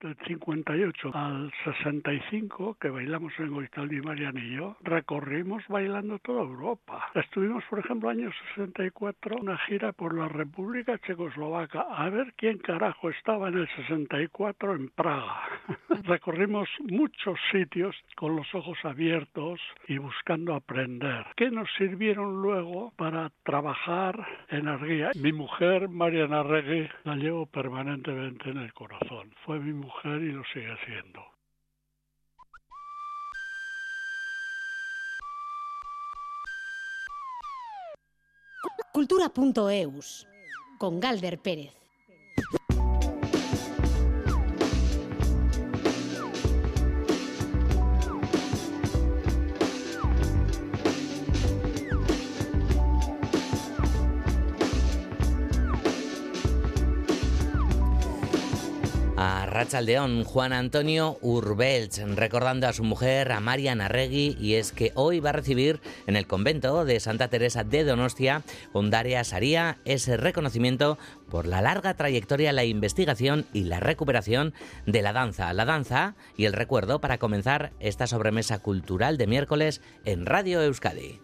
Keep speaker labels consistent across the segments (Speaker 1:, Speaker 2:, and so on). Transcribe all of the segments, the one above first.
Speaker 1: del 58 al 65, que bailamos en Goitaldi Marian y yo, recorrimos bailando toda Europa. Estuvimos, por ejemplo, año 64, una gira por la República Checoslovaca, a ver quién carajo estaba en el 64 en Praga. Recorrimos muchos sitios con los ojos abiertos y buscando aprender, que nos sirvieron luego para trabajar en Arguía. Mi mujer, Mariana Regui, la llevo permanentemente en el corazón. Fue mi mujer y lo sigue haciendo.
Speaker 2: Cultura.eus con Galder Pérez.
Speaker 3: Rachaldeón, Juan Antonio Urbelch, recordando a su mujer, a Mariana Regui, y es que hoy va a recibir en el convento de Santa Teresa de Donostia, Ondaria Saría, ese reconocimiento por la larga trayectoria, la investigación y la recuperación de la danza. La danza y el recuerdo para comenzar esta sobremesa cultural de miércoles en Radio Euskadi.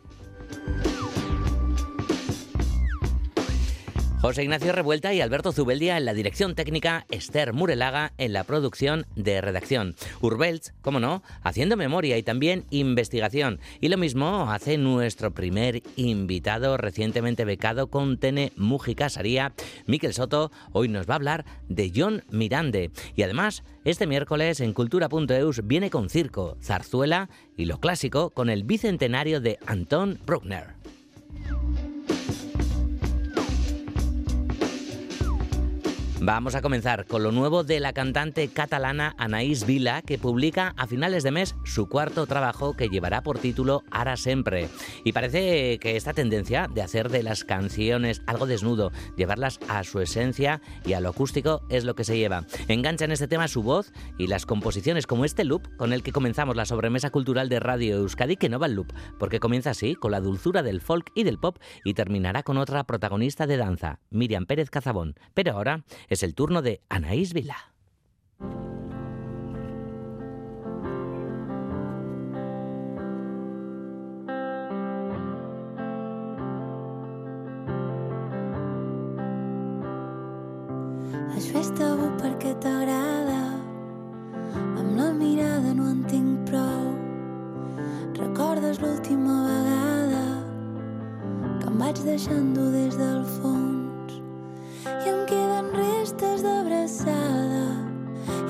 Speaker 3: José Ignacio Revuelta y Alberto Zubeldia en la dirección técnica, Esther Murelaga en la producción de redacción. Urbelts, como no, haciendo memoria y también investigación. Y lo mismo hace nuestro primer invitado recientemente becado con Tene Mujica Saría, Miquel Soto. Hoy nos va a hablar de John Mirande. Y además, este miércoles en cultura.eus viene con circo, zarzuela y lo clásico con el bicentenario de Anton Bruckner. Vamos a comenzar con lo nuevo de la cantante catalana Anaís Vila, que publica a finales de mes su cuarto trabajo que llevará por título Ara Sempre. Y parece que esta tendencia de hacer de las canciones algo desnudo, llevarlas a su esencia y a lo acústico es lo que se lleva. Engancha en este tema su voz y las composiciones como este loop con el que comenzamos la sobremesa cultural de Radio Euskadi, que no va el loop, porque comienza así con la dulzura del folk y del pop y terminará con otra protagonista de danza, Miriam Pérez Cazabón. Pero ahora es el turno de Anaís Vila.
Speaker 4: Has fet tabú perquè t'agrada. Amb la mirada no en tinc prou. Recordes l'última vegada que em vaig deixant-ho des del fons i em queden restes d'abraçada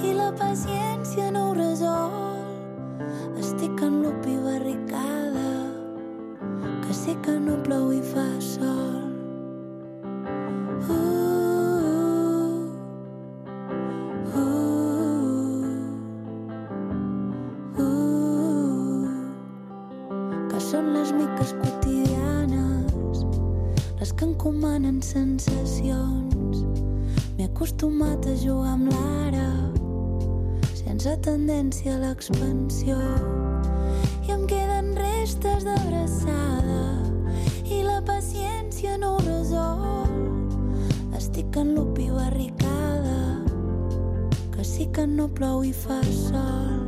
Speaker 4: i la paciència no ho resol. Estic en lup barricada, que sé que no plou i fa sol. Sensacions. M'he acostumat a jugar amb l'ara, sense tendència a l'expansió. I em queden restes d'abraçada i la paciència no ho resol. Estic en lupi barricada, que sí que no plou i fa sol.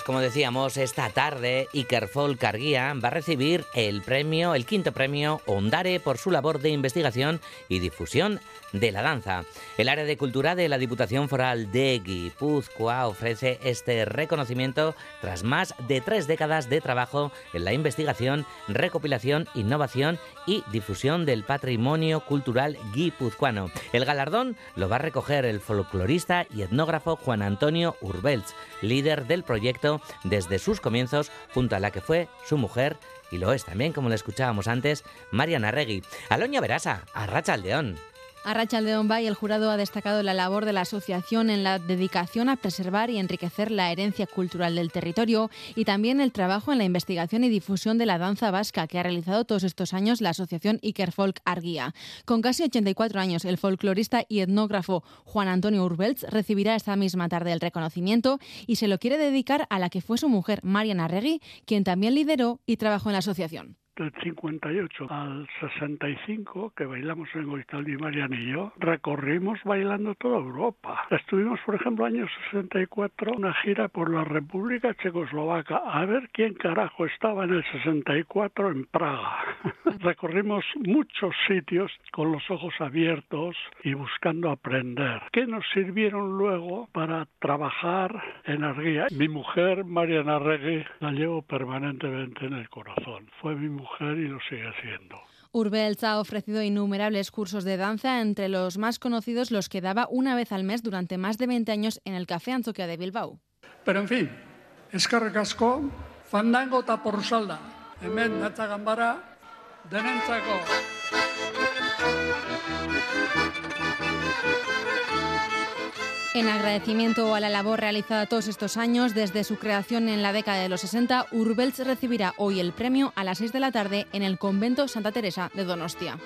Speaker 3: Pues como decíamos, esta tarde Iker Folk Arguía va a recibir el premio, el quinto premio Ondare por su labor de investigación y difusión de la danza. El área de cultura de la Diputación Foral de Guipúzcoa ofrece este reconocimiento tras más de tres décadas de trabajo en la investigación, recopilación, innovación y difusión del patrimonio cultural guipuzcoano. El galardón lo va a recoger el folclorista y etnógrafo Juan Antonio Urbelts, líder del proyecto desde sus comienzos junto a la que fue su mujer y lo es también, como le escuchábamos antes, Mariana Regui. Aloña Verasa, Arracha Aldeón.
Speaker 5: Arrachaldeón Bay, el jurado ha destacado la labor de la asociación en la dedicación a preservar y enriquecer la herencia cultural del territorio y también el trabajo en la investigación y difusión de la danza vasca que ha realizado todos estos años la asociación Iker Folk Arguía. Con casi 84 años, el folclorista y etnógrafo Juan Antonio Urbelts recibirá esta misma tarde el reconocimiento y se lo quiere dedicar a la que fue su mujer, Mariana Regui, quien también lideró y trabajó en la asociación
Speaker 1: del 58 al 65, que bailamos en Goitaldi Marian y yo, recorrimos bailando toda Europa. Estuvimos, por ejemplo, año 64, una gira por la República Checoslovaca, a ver quién carajo estaba en el 64 en Praga. Recorrimos muchos sitios con los ojos abiertos y buscando aprender, que nos sirvieron luego para trabajar en Arguía. Mi mujer, Mariana Regui, la llevo permanentemente en el corazón. Fue mi mujer y lo sigue haciendo.
Speaker 5: Urbelts ha ofrecido innumerables cursos de danza, entre los más conocidos los que daba una vez al mes durante más de 20 años en el Café Anzoquia de Bilbao.
Speaker 1: Pero en fin, eskarrik asko, fandango eta porsalda, hemen denentzako.
Speaker 5: En agradecimiento a la labor realizada todos estos años, desde su creación en la década de los 60, Urbelts recibirá hoy el premio a las 6 de la tarde en el convento Santa Teresa de Donostia.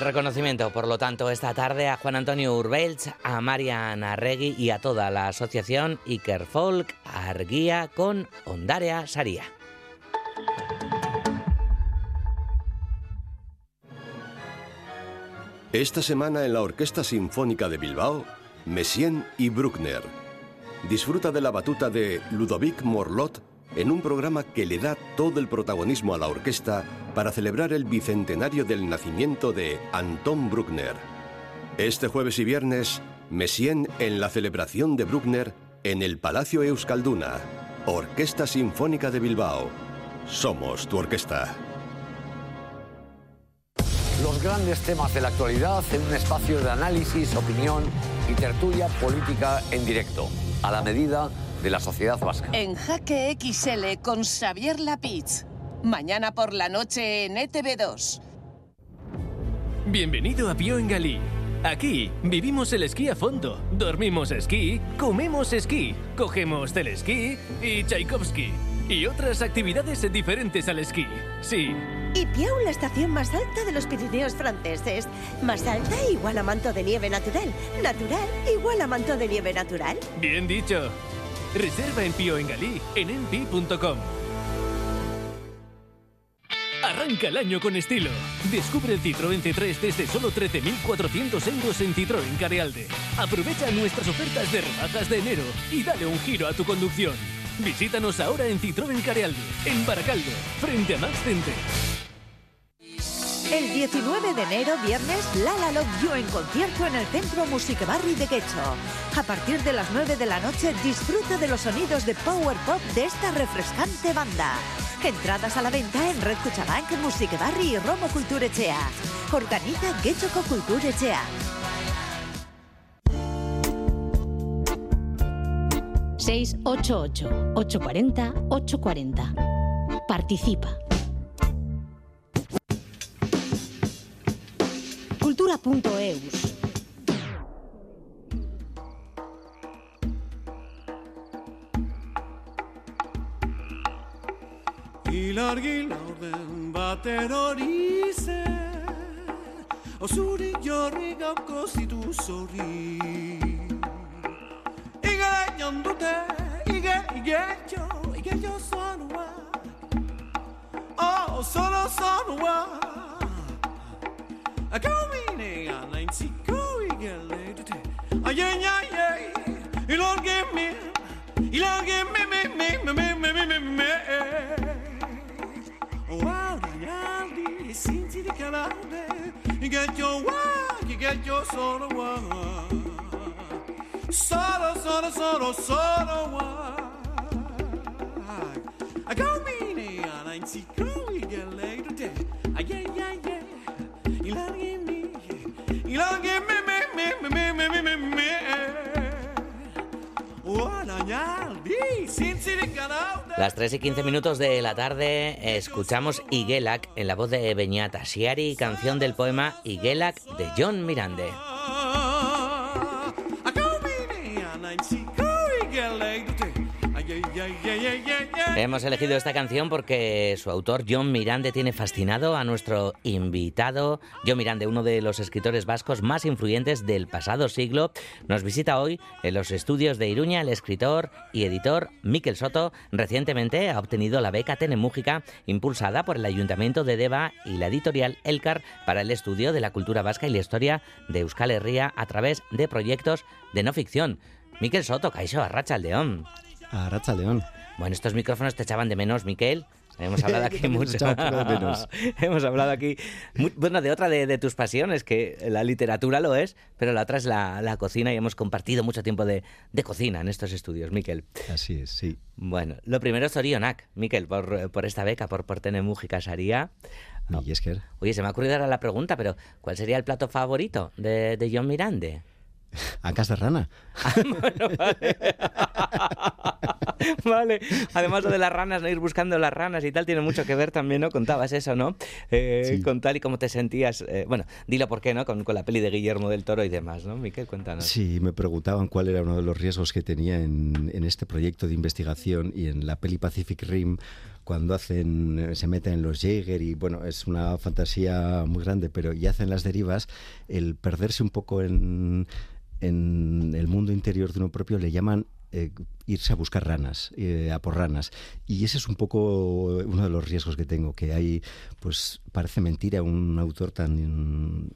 Speaker 3: El reconocimiento, por lo tanto, esta tarde a Juan Antonio Urbelch, a Mariana Regui y a toda la asociación Iker Folk Arguía con Ondarea Saría.
Speaker 6: Esta semana en la Orquesta Sinfónica de Bilbao, Messien y Bruckner. Disfruta de la batuta de Ludovic Morlot en un programa que le da todo el protagonismo a la orquesta para celebrar el bicentenario del nacimiento de Anton Bruckner. Este jueves y viernes, Messien en la celebración de Bruckner en el Palacio Euskalduna, Orquesta Sinfónica de Bilbao. Somos tu orquesta.
Speaker 7: Los grandes temas de la actualidad en un espacio de análisis, opinión y tertulia política en directo, a la medida la sociedad vasca.
Speaker 8: En Jaque XL con Xavier Lapitz. Mañana por la noche en ETV2.
Speaker 9: Bienvenido a Pío en Galí. Aquí vivimos el esquí a fondo, dormimos esquí, comemos esquí, cogemos esquí y Tchaikovsky. Y otras actividades diferentes al esquí. Sí.
Speaker 10: Y Piau, la estación más alta de los Pirineos franceses. Más alta igual a manto de nieve natural. Natural igual a manto de nieve natural.
Speaker 9: Bien dicho. Reserva en Pío en Galí en enpi.com. Arranca el año con estilo. Descubre el Citroën C3 desde solo 13.400 euros en Citroën Carealde. Aprovecha nuestras ofertas de rebajas de enero y dale un giro a tu conducción. Visítanos ahora en Citroën Carealde, en Baracaldo, frente a Max Center.
Speaker 10: El 19 de enero, viernes, Lala Love You en concierto en el Centro Music Barri de Quecho. A partir de las 9 de la noche, disfruta de los sonidos de Power Pop de esta refrescante banda. Entradas a la venta en Red Cuchabank, Music Barri y Romo Culturechea. Organiza Quechoco Culturechea.
Speaker 2: 688 840 840. Participa. cultura.eus.
Speaker 11: Ilargi laurden bater jorri gauko zitu ige, Oh, solo a coming on line see going a little day a yeah yeah yeah you don't give me you don't give me me me me me me me me me wild and yaldi since the calade you get your work you get your solo work solo solo solo solo work
Speaker 3: Las 3 y 15 minutos de la tarde escuchamos Igelak en la voz de Beñat Asiari, canción del poema Igelak de John Mirande. Hemos elegido esta canción porque su autor, John Mirande, tiene fascinado a nuestro invitado. John Mirande, uno de los escritores vascos más influyentes del pasado siglo, nos visita hoy en los estudios de Iruña el escritor y editor Miquel Soto. Recientemente ha obtenido la beca Tenemújica, impulsada por el Ayuntamiento de Deva y la editorial Elcar para el estudio de la cultura vasca y la historia de Euskal Herria a través de proyectos de no ficción. Miquel Soto, Caixo, Arracha León.
Speaker 12: A Racha León.
Speaker 3: Bueno, estos micrófonos te echaban de menos, Miquel. Hemos hablado aquí mucho. Hemos hablado aquí, bueno, de otra de, de tus pasiones, que la literatura lo es, pero la otra es la, la cocina y hemos compartido mucho tiempo de, de cocina en estos estudios, Miquel.
Speaker 12: Así es, sí.
Speaker 3: Bueno, lo primero es Orionak, Miquel, por, por esta beca, por, por tener música Saría. Oye, se me ha ocurrido ahora la pregunta, pero ¿cuál sería el plato favorito de, de John Mirande?
Speaker 12: Ancas de rana.
Speaker 3: Vale, además lo de las ranas, no ir buscando las ranas y tal, tiene mucho que ver también, ¿no? Contabas eso, ¿no? Eh,
Speaker 12: Sí.
Speaker 3: Con tal y cómo te sentías, eh, bueno, dilo por qué, ¿no? Con, con la peli de Guillermo del Toro y demás, ¿no? Miquel, cuéntanos.
Speaker 12: Sí, me preguntaban cuál era uno de los riesgos que tenía en, en este proyecto de investigación y en la peli Pacific Rim cuando hacen eh, se meten en los Jäger y bueno es una fantasía muy grande pero y hacen las derivas el perderse un poco en en el mundo interior de uno propio le llaman eh, irse a buscar ranas, eh, a por ranas. Y ese es un poco uno de los riesgos que tengo, que hay, pues parece mentira un autor tan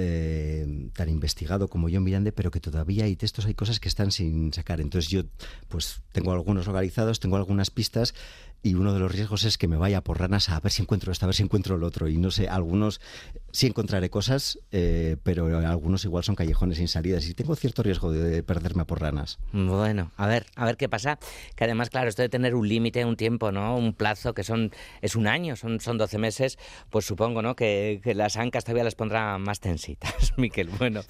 Speaker 12: eh, tan investigado como John Mirande, pero que todavía hay textos, hay cosas que están sin sacar. Entonces yo pues tengo algunos localizados, tengo algunas pistas y uno de los riesgos es que me vaya por ranas a ver si encuentro esto, a ver si encuentro el otro. Y no sé, algunos sí encontraré cosas, eh, pero algunos igual son callejones sin salidas y tengo cierto riesgo de perderme por ranas.
Speaker 3: Bueno, a ver, a ver qué pasa. Que además, claro, esto de tener un límite, un tiempo, ¿no? Un plazo que son es un año, son, son 12 meses, pues supongo, ¿no? Que, que las ancas todavía las pondrá más tensitas, Miquel. Bueno,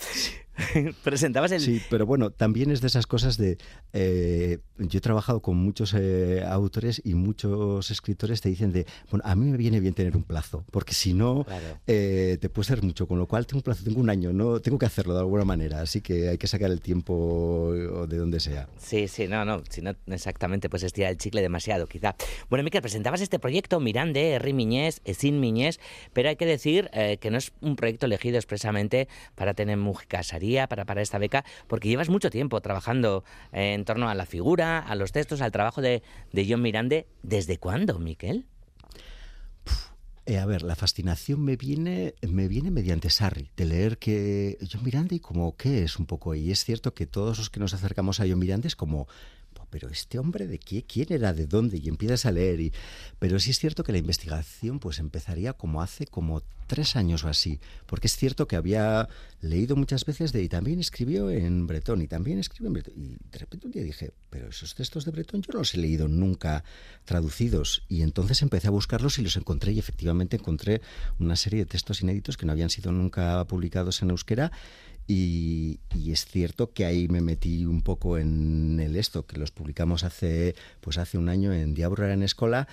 Speaker 3: presentabas el...
Speaker 12: Sí, pero bueno, también es de esas cosas de... eh, yo he trabajado con muchos eh, autores y muchos escritores te dicen de, bueno, a mí me viene bien tener un plazo, porque si no,
Speaker 3: Claro.
Speaker 12: eh, te puede ser mucho, con lo cual tengo un plazo, tengo un año, no tengo que hacerlo de alguna manera, así que hay que sacar el tiempo de donde sea.
Speaker 3: Sí, sí, no, no, si no exactamente, pues estira el chicle demasiado, quizá. Bueno, Miquel, presentabas este proyecto Mirande, Herri Miñés, Sin Miñés, pero hay que decir eh, que no es un proyecto elegido expresamente para tener música para, para esta beca, porque llevas mucho tiempo trabajando eh, en torno a la figura, a los textos, al trabajo de, de John Mirande. ¿Desde cuándo, Miquel?
Speaker 12: Eh, a ver, la fascinación me viene, me viene mediante Sarri, de leer que John Miranda y como qué es un poco. Y es cierto que todos los que nos acercamos a John Miranda es como, "Buah, pero este hombre de qué, quién era, de dónde, y empiezas a leer. Y, pero sí es cierto que la investigación pues empezaría como hace como tres años o así, porque es cierto que había leído muchas veces de y también escribió en bretón y también escribió en bretón. Y de repente un día dije, pero esos textos de bretón yo no los he leído nunca traducidos. Y entonces empecé a buscarlos y los encontré y efectivamente encontré una serie de textos inéditos que no habían sido nunca publicados en euskera. Y, es cierto que ahí me metí un poco en el esto, que los publicamos hace, pues hace un año en Diablo en Escola.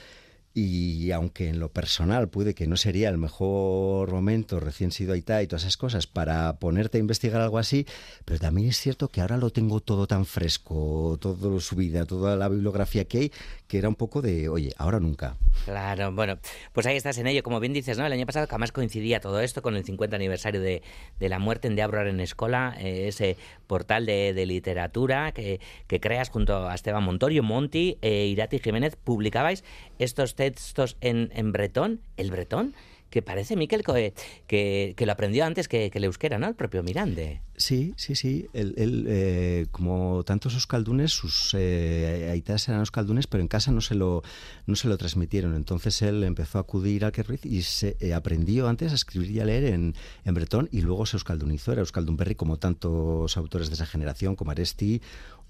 Speaker 12: Y aunque en lo personal puede que no sería el mejor momento, recién sido Aitá y todas esas cosas, para ponerte a investigar algo así, pero también es cierto que ahora lo tengo todo tan fresco, todo su vida, toda la bibliografía que hay, que era un poco de, oye, ahora nunca.
Speaker 3: Claro, bueno, pues ahí estás en ello. Como bien dices, ¿no? El año pasado jamás coincidía todo esto con el 50 aniversario de, la muerte en De Abrar en Escola, eh, ese portal de, literatura que, que, creas junto a Esteban Montorio, Monti e Irati Jiménez. Publicabais estos textos en, en bretón, el bretón que parece, Miquel, que, que, que, lo aprendió antes que, que el euskera, ¿no? El propio Mirande.
Speaker 12: Sí, sí, sí. Él, él eh, como tantos euskaldunes, sus eh, aitas eran euskaldunes, pero en casa no se lo, no se lo transmitieron. Entonces él empezó a acudir al Kerriz y se eh, aprendió antes a escribir y a leer en, en bretón y luego se euskaldunizó. Era euskaldunberri como tantos autores de esa generación, como Aresti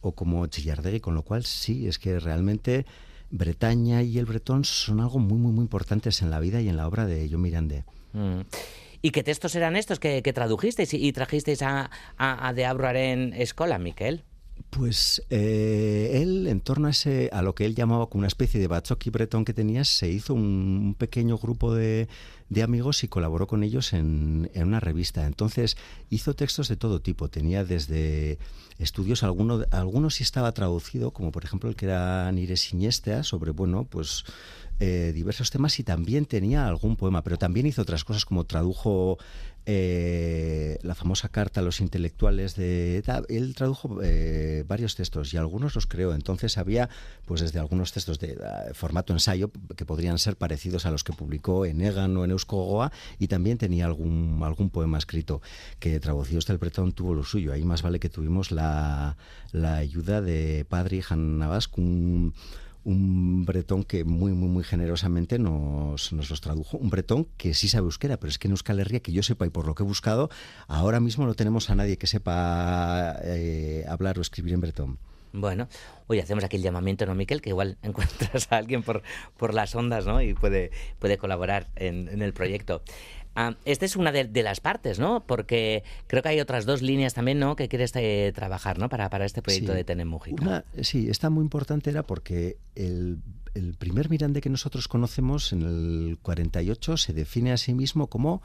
Speaker 12: o como Chillardegui, con lo cual sí, es que realmente Bretaña y el bretón son algo muy, muy, muy importantes en la vida y en la obra de John Mirande.
Speaker 3: Mm. ¿Y qué textos eran estos que, tradujisteis y, trajisteis a, a, a De Escola, Miquel?
Speaker 12: Pues eh, él, en torno a, ese, a lo que él llamaba como una especie de bachoqui bretón que tenía, se hizo un, un pequeño grupo de, de, amigos y colaboró con ellos en, en, una revista. Entonces hizo textos de todo tipo. Tenía desde estudios, algunos alguno sí estaba traducido, como por ejemplo el que era Nire Siniestea, sobre, bueno, pues eh, diversos temas y también tenía algún poema, pero también hizo otras cosas como tradujo eh, la famosa carta a los intelectuales de él tradujo eh, varios textos y algunos los creó. Entonces había pues desde algunos textos de uh, formato ensayo que podrían ser parecidos a los que publicó en Egan o en Euskogoa y también tenía algún algún poema escrito que traducido. Hasta el bretón tuvo lo suyo. Ahí más vale que tuvimos la, la ayuda de Padre Han Navas un un bretón que muy, muy, muy generosamente nos, los tradujo. Un bretón que sí sabe euskera, pero es que en Euskal Herria, que yo sepa y por lo que he buscado, ahora mismo no tenemos a nadie que sepa eh, hablar o escribir en bretón.
Speaker 3: Bueno, hoy hacemos aquí el llamamiento, ¿no, Miquel? Que igual encuentras a alguien por, por las ondas, ¿no? Y puede, puede colaborar en el proyecto. Ah, esta es una de, de, las partes, ¿no? Porque creo que hay otras dos líneas también, ¿no? Que quieres eh, trabajar, ¿no? Para, para este proyecto
Speaker 12: sí,
Speaker 3: de Tenem Mujica.
Speaker 12: Una, sí, esta muy importante era porque el, el primer Mirande que nosotros conocemos en el 48 se define a sí mismo como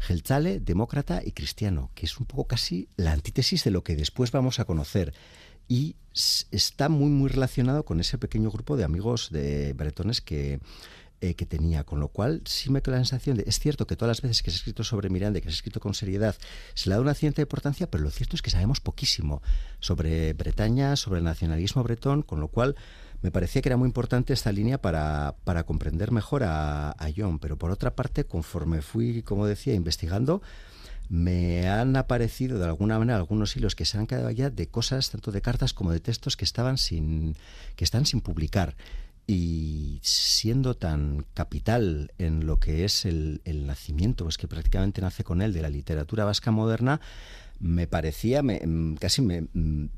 Speaker 12: Geltzale, demócrata y cristiano, que es un poco casi la antítesis de lo que después vamos a conocer. Y está muy, muy relacionado con ese pequeño grupo de amigos de bretones que eh, que tenía, con lo cual sí me queda la sensación de, es cierto que todas las veces que se ha escrito sobre Miranda, que se ha escrito con seriedad, se le da una cierta importancia, pero lo cierto es que sabemos poquísimo sobre Bretaña, sobre el nacionalismo bretón, con lo cual me parecía que era muy importante esta línea para, para comprender mejor a, a John, pero por otra parte, conforme fui, como decía, investigando, me han aparecido de alguna manera algunos hilos que se han quedado ya de cosas, tanto de cartas como de textos que estaban sin, que están sin publicar y siendo tan capital en lo que es el, nacimiento, pues que prácticamente nace con él, de la literatura vasca moderna, me parecía, me, casi me,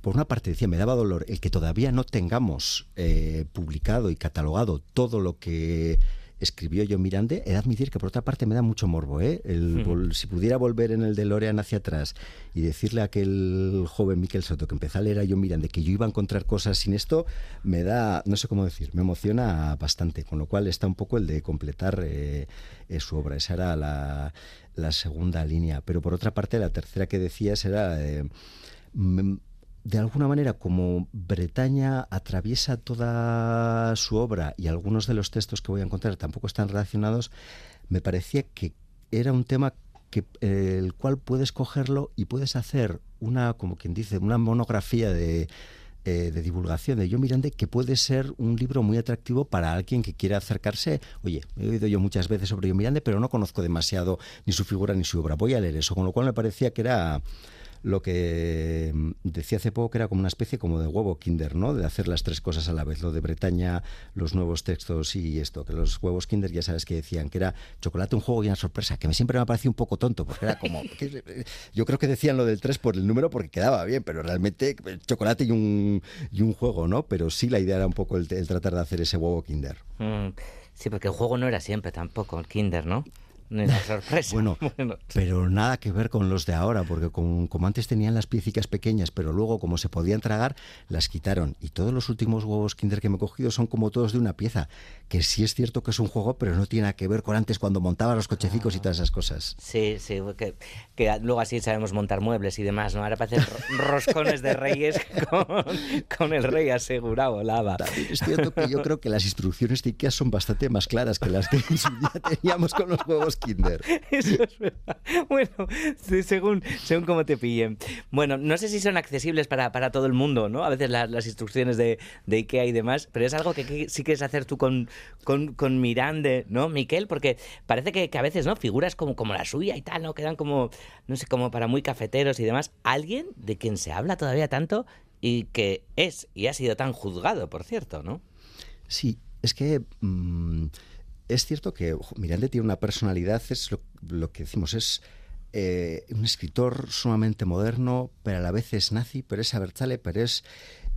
Speaker 12: por una parte decía, me daba dolor el que todavía no tengamos eh, publicado y catalogado todo lo que escribió John Mirande, he de admitir que por otra parte me da mucho morbo, ¿eh? El, -huh. Si pudiera volver en el DeLorean hacia atrás y decirle a aquel joven Miquel Soto que empezó a leer a John Mirande que yo iba a encontrar cosas sin esto, me da, no sé cómo decir, me emociona bastante, con lo cual está un poco el de completar eh, eh, su obra. Esa era la, la, segunda línea. Pero por otra parte, la tercera que decías era... Eh, de alguna manera, como Bretaña atraviesa toda su obra y algunos de los textos que voy a encontrar tampoco están relacionados, me parecía que era un tema que, eh, el cual puedes cogerlo y puedes hacer una, como quien dice, una monografía de, eh, de divulgación de John Miranda que puede ser un libro muy atractivo para alguien que quiera acercarse. Oye, he oído yo muchas veces sobre John Miranda, pero no conozco demasiado ni su figura ni su obra. Voy a leer eso, con lo cual me parecía que era lo que decía hace poco que era como una especie como de huevo kinder, ¿no? De hacer las tres cosas a la vez, lo de Bretaña, los nuevos textos y esto, que los huevos kinder ya sabes que decían que era chocolate, un juego y una sorpresa, que me siempre me ha parecido un poco tonto, porque era como, yo creo que decían lo del tres por el número porque quedaba bien, pero realmente chocolate y un, y un juego, ¿no? Pero sí la idea era un poco el, el tratar de hacer ese huevo kinder.
Speaker 3: Mm, sí, porque el juego no era siempre tampoco, el kinder, ¿no? Ni la sorpresa.
Speaker 12: Bueno, pero nada que ver con los de ahora, porque como, como antes tenían las piecicas pequeñas, pero luego como se podían tragar, las quitaron. Y todos los últimos huevos Kinder que me he cogido son como todos de una pieza, que sí es cierto que es un juego, pero no tiene nada que ver con antes cuando montaba los cochecicos y todas esas cosas.
Speaker 3: Sí, sí, que, que luego así sabemos montar muebles y demás, ¿no? Ahora parecen ro- roscones de reyes con, con el rey asegurado, lava.
Speaker 12: También es cierto que yo creo que las instrucciones de IKEA son bastante más claras que las que en su día teníamos con los huevos Kinder.
Speaker 3: Eso es verdad. Bueno, según, según cómo te pillen. Bueno, no sé si son accesibles para, para todo el mundo, ¿no? A veces las, las instrucciones de, de IKEA y demás, pero es algo que, que sí quieres hacer tú con, con, con Mirande, ¿no, Miquel? Porque parece que, que a veces, ¿no? Figuras como, como la suya y tal, ¿no? Quedan como, no sé, como para muy cafeteros y demás. Alguien de quien se habla todavía tanto y que es y ha sido tan juzgado, por cierto, ¿no?
Speaker 12: Sí, es que mm, es cierto que ojo, Miranda tiene una personalidad, es lo, lo que decimos, es eh, un escritor sumamente moderno, pero a la vez es nazi, pero es abertzale, pero es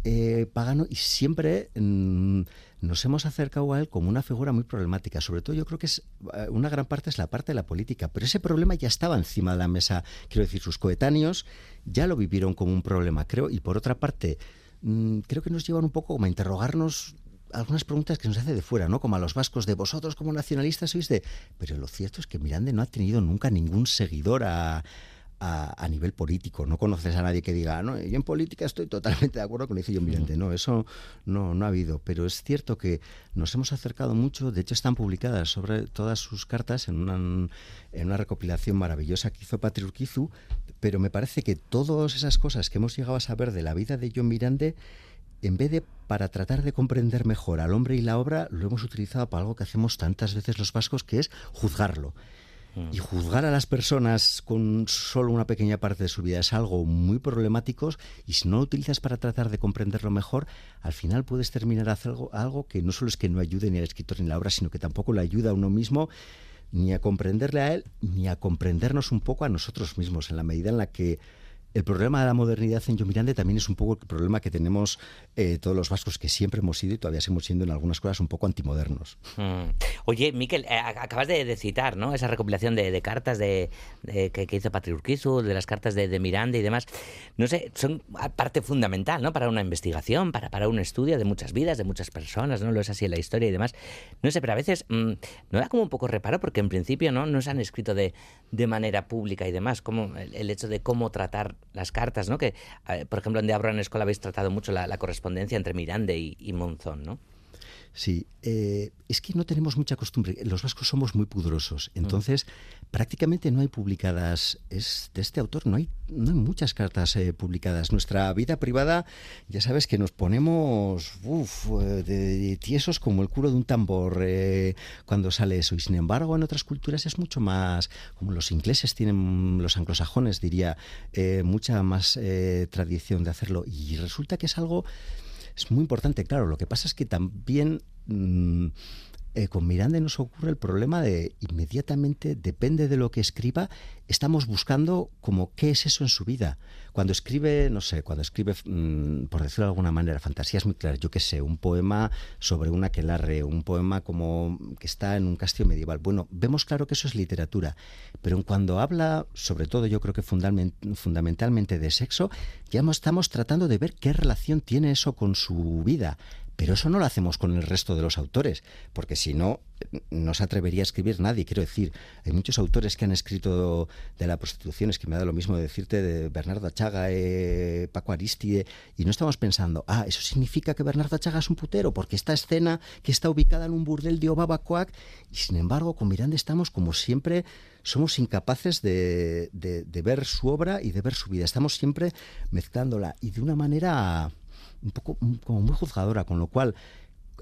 Speaker 12: eh, pagano y siempre mm, nos hemos acercado a él como una figura muy problemática. Sobre todo yo creo que es eh, una gran parte es la parte de la política, pero ese problema ya estaba encima de la mesa. Quiero decir, sus coetáneos ya lo vivieron como un problema, creo, y por otra parte mm, creo que nos llevan un poco como a interrogarnos algunas preguntas que nos hace de fuera, ¿no? Como a los vascos, de vosotros como nacionalistas sois de... Pero lo cierto es que Miranda no ha tenido nunca ningún seguidor a, a, a nivel político. No conoces a nadie que diga, no, yo en política estoy totalmente de acuerdo con lo que dice John Miranda. No, eso no, no ha habido. Pero es cierto que nos hemos acercado mucho. De hecho, están publicadas sobre todas sus cartas en una, en una recopilación maravillosa que hizo Patri Urquizu. Pero me parece que todas esas cosas que hemos llegado a saber de la vida de John Miranda en vez de para tratar de comprender mejor al hombre y la obra, lo hemos utilizado para algo que hacemos tantas veces los vascos, que es juzgarlo. Y juzgar a las personas con solo una pequeña parte de su vida es algo muy problemático y si no lo utilizas para tratar de comprenderlo mejor, al final puedes terminar haciendo algo, algo que no solo es que no ayude ni al escritor ni a la obra, sino que tampoco le ayuda a uno mismo ni a comprenderle a él, ni a comprendernos un poco a nosotros mismos, en la medida en la que el problema de la modernidad en Yo Miranda también es un poco el problema que tenemos eh, todos los vascos, que siempre hemos sido y todavía seguimos siendo en algunas cosas un poco antimodernos.
Speaker 3: Mm. Oye, Miquel, eh, acabas de, citar ¿no? esa recopilación de, cartas de, que, hizo Patri Urquizu, de las cartas de, Miranda y demás. No sé, son parte fundamental ¿no? para una investigación, para, para un estudio de muchas vidas, de muchas personas, ¿no? Lo es así en la historia y demás. No sé, pero a veces mm, no da como un poco reparo porque en principio no, no se han escrito de, de manera pública y demás, como el hecho de cómo tratar las cartas, ¿no? Que, eh, por ejemplo, en The Abron Escola habéis tratado mucho la, correspondencia entre Miranda y, y Monzón, ¿no?
Speaker 12: Sí, eh, es que no tenemos mucha costumbre. Los vascos somos muy pudrosos. Entonces, prácticamente no hay publicadas. Es de este autor, no hay, no hay muchas cartas eh, publicadas. Nuestra vida privada, ya sabes que nos ponemos uf, eh, de, de tiesos como el culo de un tambor eh, cuando sale eso. Y sin embargo, en otras culturas es mucho más. Como los ingleses tienen, los anglosajones, diría, mucha más tradición de hacerlo. Y resulta que es algo es muy importante, claro. Lo que pasa es que también mm, eh, con Miranda nos ocurre el problema de inmediatamente, depende de lo que escriba, estamos buscando como qué es eso en su vida. Cuando escribe, no sé, cuando escribe, mm, por decirlo de alguna manera, fantasías muy claras, yo qué sé, un poema sobre una aquelarre, un poema como que está en un castillo medieval. Bueno, vemos claro que eso es literatura, pero cuando habla, sobre todo yo creo que fundament- fundamentalmente de sexo, ya mo- estamos tratando de ver qué relación tiene eso con su vida. Pero eso no lo hacemos con el resto de los autores, porque si no, no se atrevería a escribir nadie. Quiero decir, hay muchos autores que han escrito de la prostitución, es que me da lo mismo decirte de Bernardo Achaga, eh, Paco Aristide, y no estamos pensando, ah, eso significa que Bernardo Achaga es un putero, porque esta escena que está ubicada en un burdel de Obabacoac, y sin embargo con Miranda estamos como siempre, somos incapaces de, de- de ver su obra y de ver su vida. Estamos siempre mezclándola y de una manera un poco como muy juzgadora, con lo cual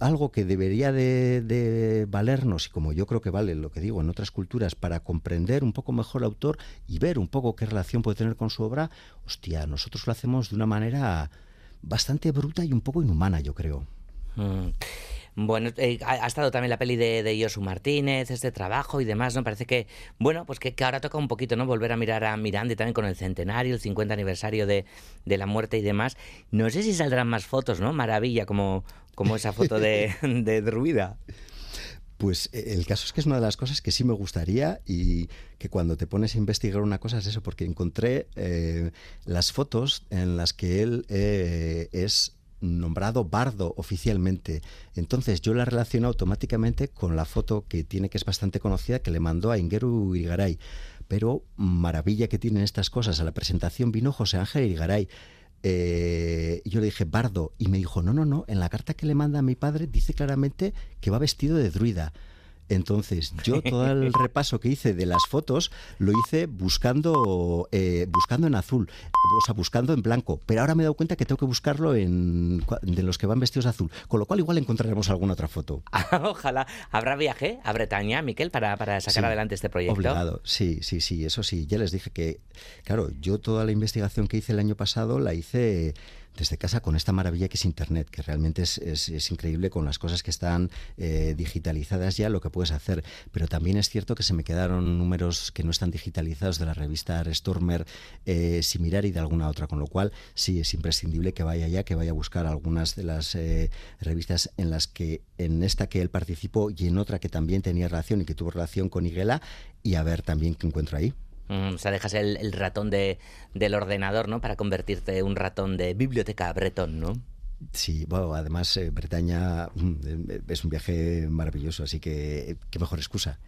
Speaker 12: algo que debería de, de valernos, y como yo creo que vale lo que digo en otras culturas, para comprender un poco mejor al autor y ver un poco qué relación puede tener con su obra, hostia, nosotros lo hacemos de una manera bastante bruta y un poco inhumana, yo creo.
Speaker 3: Mm. Bueno, eh, ha, ha estado también la peli de, de Josu Martínez, este trabajo y demás, ¿no? Parece que, bueno, pues que, que ahora toca un poquito, ¿no? Volver a mirar a Miranda y también con el centenario, el 50 aniversario de, de la muerte y demás. No sé si saldrán más fotos, ¿no? Maravilla, como, como esa foto de, de Druida.
Speaker 12: Pues eh, el caso es que es una de las cosas que sí me gustaría y que cuando te pones a investigar una cosa es eso, porque encontré eh, las fotos en las que él eh, es nombrado bardo oficialmente. Entonces yo la relaciono automáticamente con la foto que tiene, que es bastante conocida, que le mandó a Ingeru Irigaray. Pero maravilla que tienen estas cosas. A la presentación vino José Ángel Irigaray. Eh, yo le dije, Bardo, y me dijo, no, no, no, en la carta que le manda a mi padre dice claramente que va vestido de druida. Entonces, yo todo el repaso que hice de las fotos lo hice buscando, eh, buscando en azul, o sea, buscando en blanco. Pero ahora me he dado cuenta que tengo que buscarlo en de los que van vestidos de azul. Con lo cual, igual encontraremos alguna otra foto.
Speaker 3: Ojalá. ¿Habrá viaje a Bretaña, Miquel, para, para sacar
Speaker 12: Sí,
Speaker 3: adelante este proyecto?
Speaker 12: Obligado, sí, sí, sí, eso sí. Ya les dije que, claro, yo toda la investigación que hice el año pasado la hice desde casa con esta maravilla que es Internet, que realmente es, es- increíble con las cosas que están eh, digitalizadas ya, lo que puedes hacer. Pero también es cierto que se me quedaron números que no están digitalizados de la revista Restormer, eh, Similar y de alguna otra, con lo cual sí es imprescindible que vaya ya, que vaya a buscar algunas de las eh, revistas en las que, en esta que él participó y en otra que también tenía relación y que tuvo relación con Iguela, y a ver también qué encuentro ahí.
Speaker 3: Mm, o sea, dejas el, el ratón de, del ordenador, ¿no? Para convertirte en un ratón de biblioteca bretón, ¿no?
Speaker 12: Sí, bueno, además eh, Bretaña mm, eh, es un viaje maravilloso, así que eh, qué mejor excusa.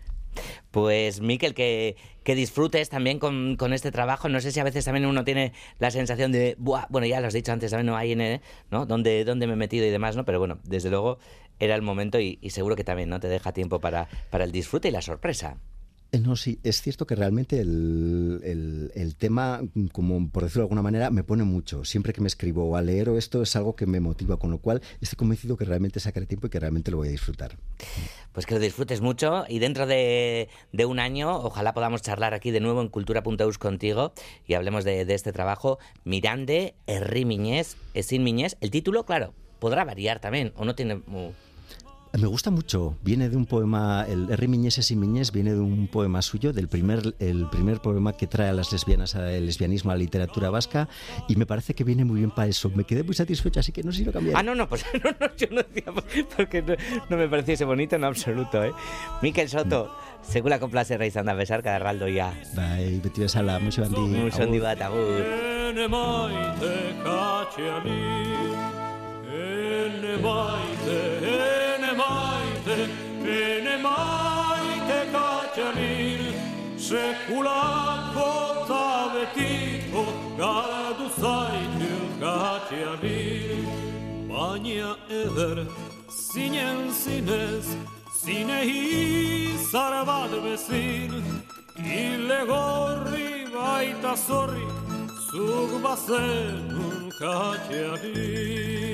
Speaker 3: Pues, Miquel, que, que disfrutes también con, con este trabajo. No sé si a veces también uno tiene la sensación de, Buah, bueno, ya lo has dicho antes, también no hay en, ¿no? ¿Dónde, ¿Dónde me he metido y demás, no? Pero bueno, desde luego era el momento y, y seguro que también, ¿no? Te deja tiempo para, para el disfrute y la sorpresa.
Speaker 12: Eh, No, sí, es cierto que realmente el, el- tema, como por decirlo de alguna manera, me pone mucho. Siempre que me escribo a leer o esto es algo que me motiva, con lo cual estoy convencido que realmente sacaré tiempo y que realmente lo voy a disfrutar.
Speaker 3: Pues que lo disfrutes mucho y dentro de, de un año ojalá podamos charlar aquí de nuevo en Cultura.eus contigo y hablemos de, de este trabajo. Mirande, Herri Miñés, Sin Miñés. El título, claro, podrá variar también o no tiene...
Speaker 12: Me gusta mucho. Viene de un poema, el R. Miñeses y Miñés viene de un poema suyo, del primer, el primer poema que trae a las lesbianas, al lesbianismo, a la literatura vasca, y me parece que viene muy bien para eso. Me quedé muy satisfecho, así que no sé si lo cambiar.
Speaker 3: Ah, no, no, pues no, no, yo no decía por- porque no, no me pareciese bonito en absoluto, ¿eh? Miquel Soto, segura complace reizan a besar cada raldo ya.
Speaker 12: Bai, beti bezala, mucho handi.
Speaker 3: Mucho handi bat, agur.
Speaker 11: Ene maite katxeani Ene maite, ene maite Ene maite katxeani Sekulako eta betiko Gadu zaitu katxeani Baina eder zinen zinez Zine izar bat bezin Ile gorri baita zorri Zuk bazenun katxeari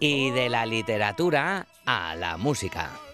Speaker 3: Y de la literatura a la música.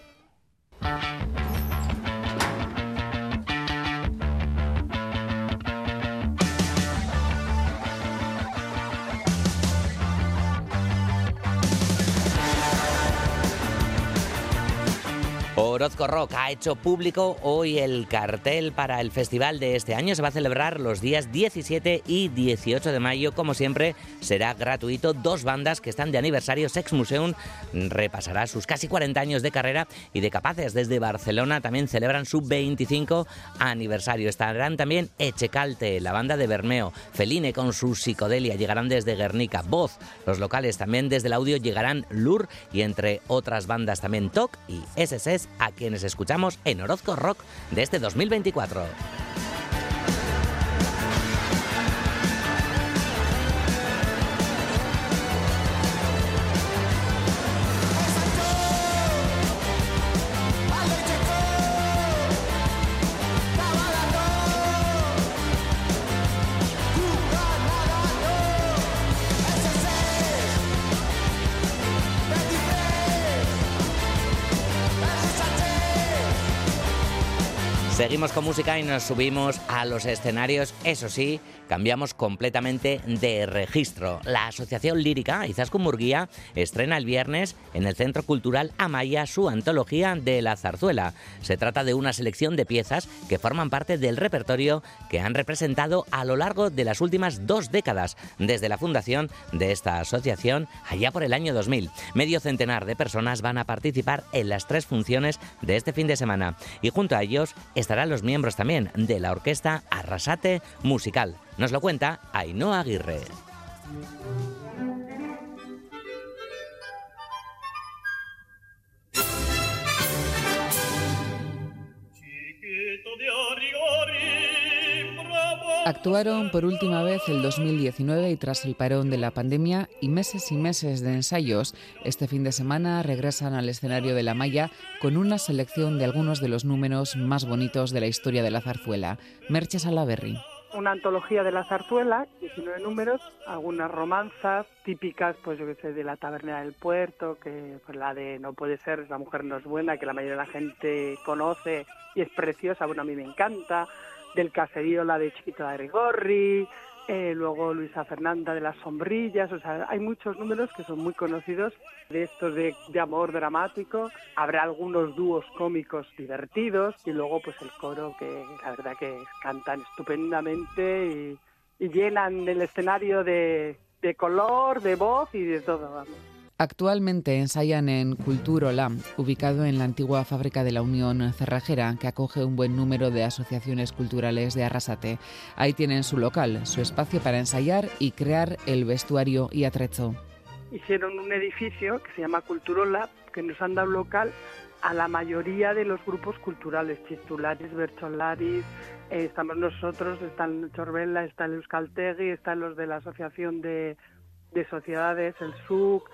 Speaker 3: Orozco Rock ha hecho público hoy el cartel para el festival de este año. Se va a celebrar los días 17 y 18 de mayo. Como siempre, será gratuito. Dos bandas que están de aniversario. Sex Museum repasará sus casi 40 años de carrera y de Capaces desde Barcelona también celebran su 25 aniversario. Estarán también Echecalte, la banda de Bermeo, Feline con su psicodelia. Llegarán desde Guernica. Voz, los locales también desde el audio llegarán Lur y entre otras bandas también TOC y SSS a quienes escuchamos en Orozco Rock de este 2024. Seguimos con música y nos subimos a los escenarios. Eso sí, cambiamos completamente de registro. La Asociación Lírica Izaskun Murguía estrena el viernes en el Centro Cultural Amaya su antología de la zarzuela. Se trata de una selección de piezas que forman parte del repertorio que han representado a lo largo de las últimas dos décadas, desde la fundación de esta asociación allá por el año 2000. Medio centenar de personas van a participar en las tres funciones de este fin de semana y junto a ellos estarán los miembros también de la orquesta Arrasate Musical. Nos lo cuenta Ainhoa Aguirre.
Speaker 13: Actuaron por última vez el 2019 y tras el parón de la pandemia y meses y meses de ensayos, este fin de semana regresan al escenario de la Maya con una selección de algunos de los números más bonitos de la historia de la zarzuela. Merche Salaberry
Speaker 14: una antología de la zarzuela, 19 números, algunas romanzas típicas, pues yo que sé, de la taberna del puerto, que pues la de No puede ser, la mujer no es buena, que la mayoría de la gente conoce y es preciosa, bueno, a mí me encanta, del caserío, la de Chiquita de Rigorri, eh, luego Luisa Fernanda de las sombrillas, o sea, hay muchos números que son muy conocidos de estos de, amor dramático, habrá algunos dúos cómicos divertidos y luego pues el coro que la verdad que cantan estupendamente y, y llenan el escenario de, de color, de voz y de todo, vamos.
Speaker 13: Actualmente ensayan en Culturola, ubicado en la antigua fábrica de la Unión Cerrajera, que acoge un buen número de asociaciones culturales de Arrasate. Ahí tienen su local, su espacio para ensayar y crear el vestuario y atrezo.
Speaker 14: Hicieron un edificio que se llama Culturola, que nos han dado local a la mayoría de los grupos culturales, Chistularis, Bercholaris, eh, estamos nosotros, están Chorbella, está el Euskaltegui, están los de la Asociación de, de Sociedades, el SUC,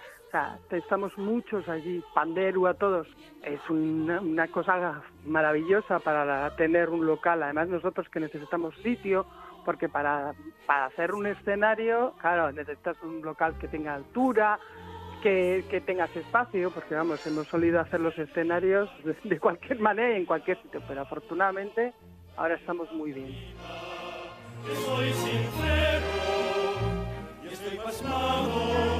Speaker 14: estamos muchos allí, Panderu a todos. Es una, cosa maravillosa para tener un local. Además nosotros que necesitamos sitio, porque para, para hacer un escenario, claro, necesitas un local que tenga altura, que, que tengas espacio, porque vamos, hemos solido hacer los escenarios de, cualquier manera y en cualquier sitio, pero afortunadamente ahora estamos muy bien. Soy sincero y estoy pasmado.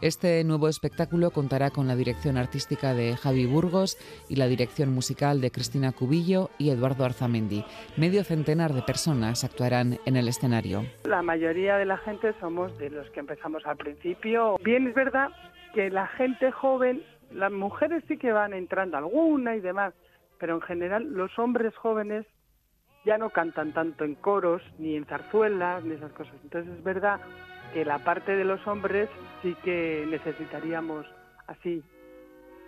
Speaker 13: Este nuevo espectáculo contará con la dirección artística de Javi Burgos y la dirección musical de Cristina Cubillo y Eduardo Arzamendi. Medio centenar de personas actuarán en el escenario.
Speaker 14: La mayoría de la gente somos de los que empezamos al principio. Bien es verdad que la gente joven, las mujeres sí que van entrando alguna y demás, pero en general los hombres jóvenes ya no cantan tanto en coros, ni en zarzuelas, ni esas cosas. Entonces es verdad que la parte de los hombres sí que necesitaríamos así,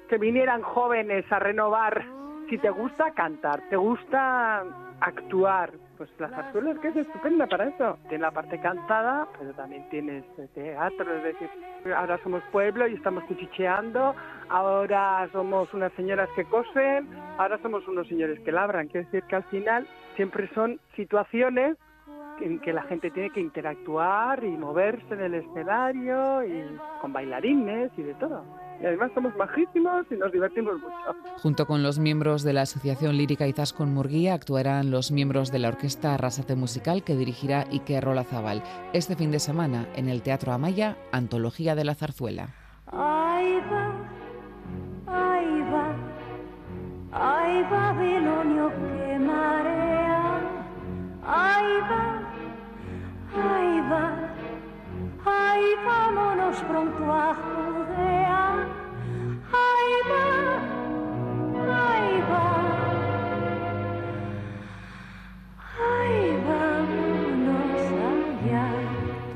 Speaker 14: que vinieran jóvenes a renovar. Si te gusta cantar, te gusta actuar, pues la zarzuela es que es estupenda para eso. Tiene la parte cantada, pero también tienes teatro, es decir, ahora somos pueblo y estamos cuchicheando, ahora somos unas señoras que cosen, ahora somos unos señores que labran. Quiere decir que al final siempre son situaciones en que la gente tiene que interactuar y moverse en el escenario y con bailarines y de todo. Y además somos majísimos y nos divertimos mucho.
Speaker 13: Junto con los miembros de la Asociación Lírica Izaskun Murguía actuarán los miembros de la Orquesta Arrasate Musical que dirigirá Ike Zabal este fin de semana en el Teatro Amaya, Antología de la Zarzuela. Ahí va, ahí va, ahí va Babilonio que marea, ahí va, ahí va, ahí vámonos pronto a Judea,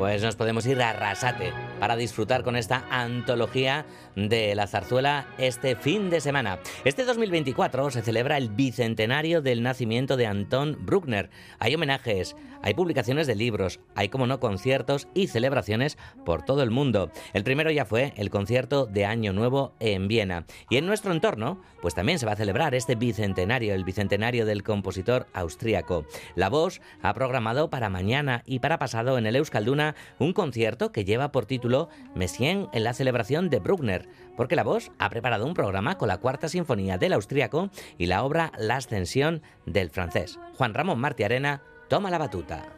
Speaker 13: Pues nos podemos ir a Arrasate para disfrutar con esta antología de la zarzuela este fin de semana. Este 2024 se celebra el bicentenario del nacimiento de Anton Bruckner. Hay homenajes, hay publicaciones de libros, hay como no conciertos y celebraciones por todo el mundo. El primero ya fue el concierto de Año Nuevo en Viena. Y en nuestro entorno, pues también se va a celebrar este bicentenario, el bicentenario del compositor austríaco. La Voz ha programado para mañana y para pasado en el Euskalduna un concierto que lleva por título
Speaker 3: título en la celebración de Bruckner, porque la voz ha preparado un programa con la cuarta sinfonía del austríaco y la obra La ascensión del francés. Juan Ramón Martiarena toma la batuta.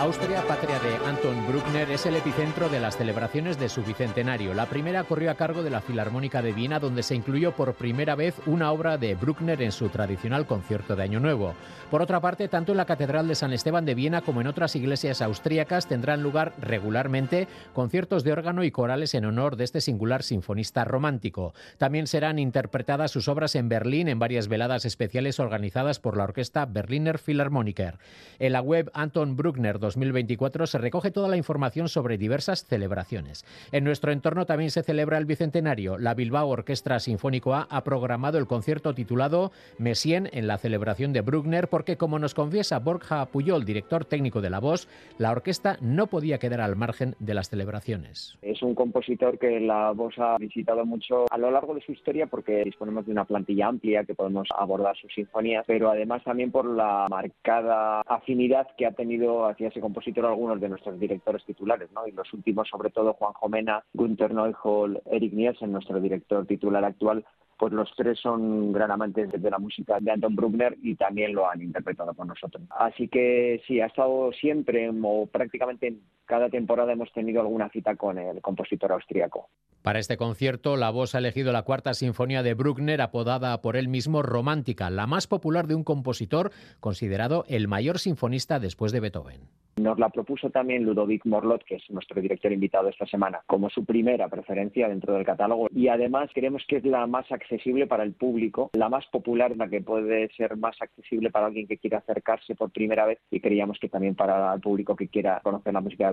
Speaker 15: Austria, patria de Anton Bruckner, es el epicentro de las celebraciones de su bicentenario. La primera corrió a cargo de la Filarmónica de Viena, donde se incluyó por primera vez una obra de Bruckner en su tradicional concierto de Año Nuevo. Por otra parte, tanto en la Catedral de San Esteban de Viena como en otras iglesias austríacas tendrán lugar regularmente conciertos de órgano y corales en honor de este singular sinfonista romántico. También serán interpretadas sus obras en Berlín en varias veladas especiales organizadas por la orquesta Berliner Philharmoniker. En la web Anton Bruckner 2024 se recoge toda la información sobre diversas celebraciones. En nuestro entorno también se celebra el bicentenario. La Bilbao Orquestra Sinfónico A ha programado el concierto titulado Messien en la celebración de Bruckner porque, como nos confiesa Borja Puyol, director técnico de la voz, la orquesta no podía quedar al margen de las celebraciones.
Speaker 16: Es un compositor que la voz ha visitado mucho a lo largo de su historia porque disponemos de una plantilla amplia que podemos abordar sus sinfonías, pero además también por la marcada afinidad que ha tenido hacia ese compositor algunos de nuestros directores titulares, ¿no? Y los últimos, sobre todo Juan Jomena, Gunther Neuhold, Eric Nielsen, nuestro director titular actual, pues los tres son gran amantes de la música de Anton Bruckner y también lo han interpretado con nosotros. Así que sí, ha estado siempre o prácticamente en cada temporada hemos tenido alguna cita con el compositor austríaco.
Speaker 15: Para este concierto, la voz ha elegido la cuarta sinfonía de Bruckner, apodada por él mismo Romántica, la más popular de un compositor considerado el mayor sinfonista después de Beethoven.
Speaker 16: Nos la propuso también Ludovic Morlot, que es nuestro director invitado esta semana, como su primera preferencia dentro del catálogo. Y además creemos que es la más accesible para el público, la más popular, la que puede ser más accesible para alguien que quiera acercarse por primera vez y creíamos que también para el público que quiera conocer la música de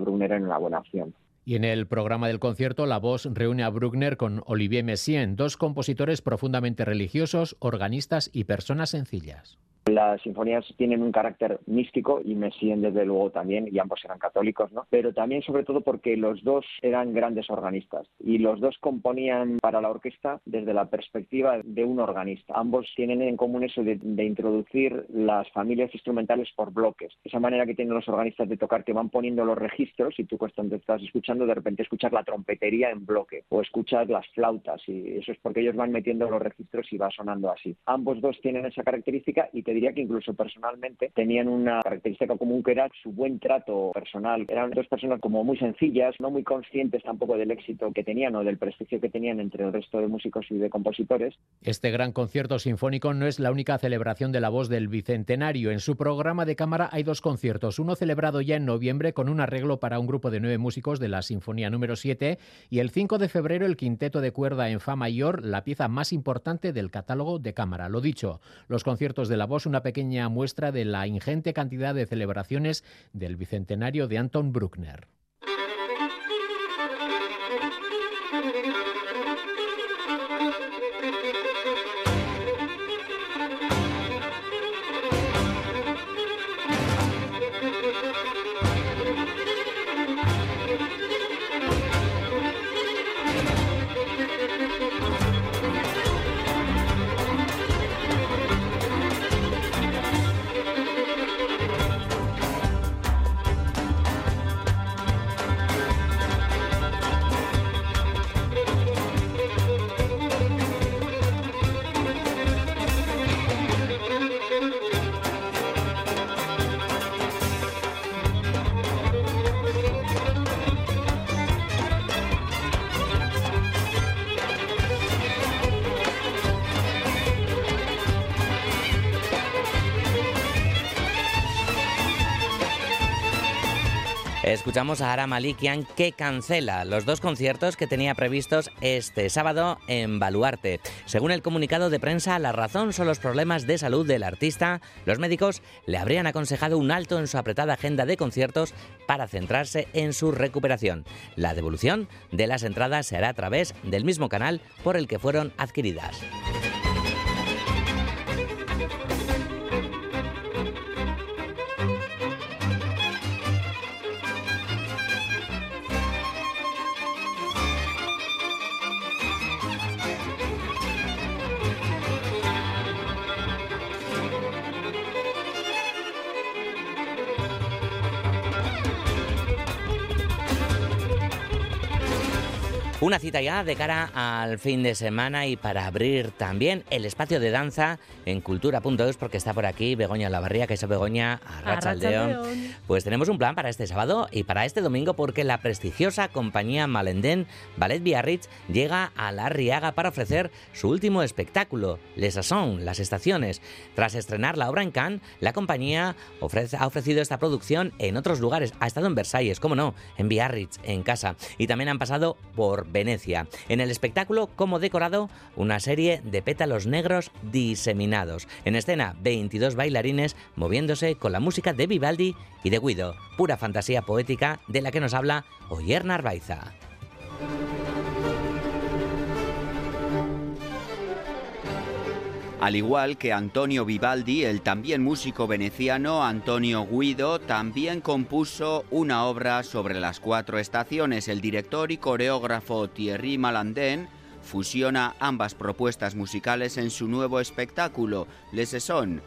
Speaker 15: Y en el programa del concierto, la voz reúne a Bruckner con Olivier Messiaen, dos compositores profundamente religiosos, organistas y personas sencillas.
Speaker 16: Las sinfonías tienen un carácter místico y Messien desde luego también, y ambos eran católicos, ¿no? Pero también sobre todo porque los dos eran grandes organistas y los dos componían para la orquesta desde la perspectiva de un organista. Ambos tienen en común eso de, de introducir las familias instrumentales por bloques. Esa manera que tienen los organistas de tocar que van poniendo los registros y tú cuando estás escuchando de repente escuchas la trompetería en bloque o escuchas las flautas y eso es porque ellos van metiendo los registros y va sonando así. Ambos dos tienen esa característica y te diría que incluso personalmente tenían una característica común que era su buen trato personal. Eran dos personas como muy sencillas, no muy conscientes tampoco del éxito que tenían o del prestigio que tenían entre el resto de músicos y de compositores.
Speaker 15: Este gran concierto sinfónico no es la única celebración de la voz del Bicentenario. En su programa de cámara hay dos conciertos, uno celebrado ya en noviembre con un arreglo para un grupo de nueve músicos de la Sinfonía número 7 y el 5 de febrero el quinteto de cuerda en Fa mayor, la pieza más importante del catálogo de cámara. Lo dicho, los conciertos de la voz una pequeña muestra de la ingente cantidad de celebraciones del bicentenario de Anton Bruckner.
Speaker 3: Escuchamos a Ara Malikian que cancela los dos conciertos que tenía previstos este sábado en Baluarte. Según el comunicado de prensa, la razón son los problemas de salud del artista. Los médicos le habrían aconsejado un alto en su apretada agenda de conciertos para centrarse en su recuperación. La devolución de las entradas se hará a través del mismo canal por el que fueron adquiridas. Una cita ya de cara al fin de semana y para abrir también el espacio de danza en cultura.es porque está por aquí Begoña Lavarría, que es Begoña Arrachaldeón. Pues tenemos un plan para este sábado y para este domingo porque la prestigiosa compañía Malendén Ballet Biarritz llega a La Riaga para ofrecer su último espectáculo, Les Saisons, Las Estaciones. Tras estrenar la obra en Cannes, la compañía ha ofrecido esta producción en otros lugares. Ha estado en Versalles, cómo no, en Biarritz, en casa. Y también han pasado por Venecia. En el espectáculo, como decorado, una serie de pétalos negros diseminados. En escena, 22 bailarines moviéndose con la música de Vivaldi y de Guido. Pura fantasía poética de la que nos habla Oyer Narvaiza.
Speaker 17: Al igual que Antonio Vivaldi, el también músico veneciano Antonio Guido también compuso una obra sobre las cuatro estaciones. El director y coreógrafo Thierry Malandin fusiona ambas propuestas musicales en su nuevo espectáculo, Les Saisons.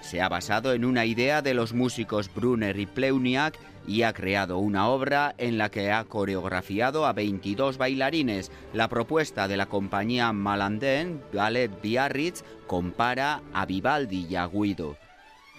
Speaker 17: Se ha basado en una idea de los músicos Brunner y Pleuniak y ha creado una obra en la que ha coreografiado a 22 bailarines. La propuesta de la compañía Malandén, Ballet Biarritz, compara a Vivaldi y a Guido.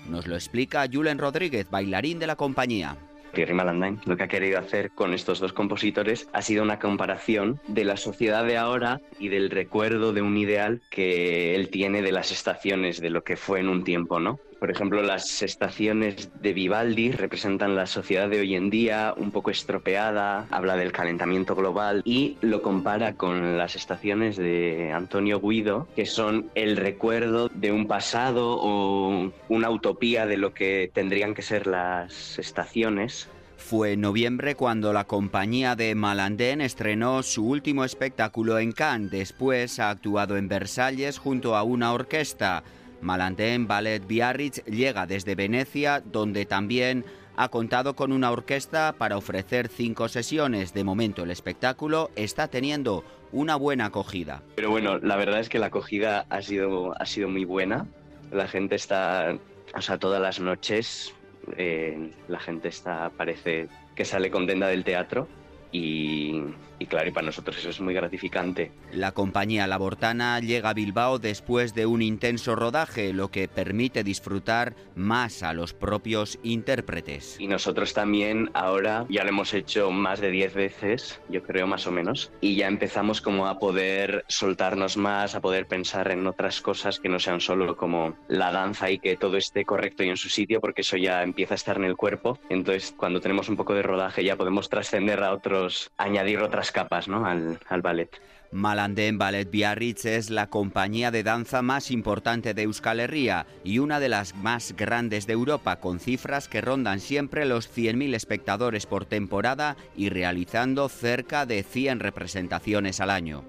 Speaker 17: Nos lo explica Julen Rodríguez, bailarín de la compañía.
Speaker 18: Thierry Malandin lo que ha querido hacer con estos dos compositores ha sido una comparación de la sociedad de ahora y del recuerdo de un ideal que él tiene de las estaciones, de lo que fue en un tiempo, ¿no? Por ejemplo, las estaciones de Vivaldi representan la sociedad de hoy en día un poco estropeada, habla del calentamiento global y lo compara con las estaciones de Antonio Guido, que son el recuerdo de un pasado o una utopía de lo que tendrían que ser las estaciones
Speaker 17: fue en noviembre cuando la compañía de Malandén estrenó su último espectáculo en Cannes. Después ha actuado en Versalles junto a una orquesta. Malandén Ballet Biarritz llega desde Venecia, donde también ha contado con una orquesta para ofrecer cinco sesiones. De momento el espectáculo está teniendo una buena acogida.
Speaker 18: Pero bueno, la verdad es que la acogida ha sido, ha sido muy buena. La gente está, o sea, todas las noches eh, la gente está, parece que sale contenta del teatro y, y claro, y para nosotros eso es muy gratificante.
Speaker 17: La compañía Labortana llega a Bilbao después de un intenso rodaje, lo que permite disfrutar más a los propios intérpretes.
Speaker 18: Y nosotros también ahora ya lo hemos hecho más de 10 veces, yo creo más o menos, y ya empezamos como a poder soltarnos más, a poder pensar en otras cosas que no sean solo como la danza y que todo esté correcto y en su sitio, porque eso ya empieza a estar en el cuerpo. Entonces, cuando tenemos un poco de rodaje ya podemos trascender a otros, añadir otras capas al ballet.
Speaker 17: Malandén Ballet Biarritz es la compañía de danza más importante de Euskal Herria y una de las más grandes de Europa, con cifras que rondan siempre los 100.000 espectadores por temporada y realizando cerca de 100 representaciones al año.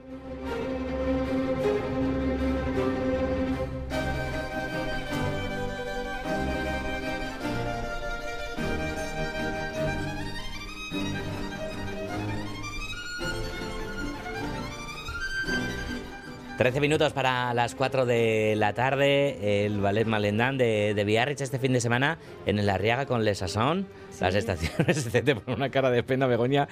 Speaker 3: Trece minutos para las 4 de la tarde, el Ballet Malendán de, de Biarritz este fin de semana en el Arriaga con Les Sassons, las estaciones, se te una cara de pena, Begoña.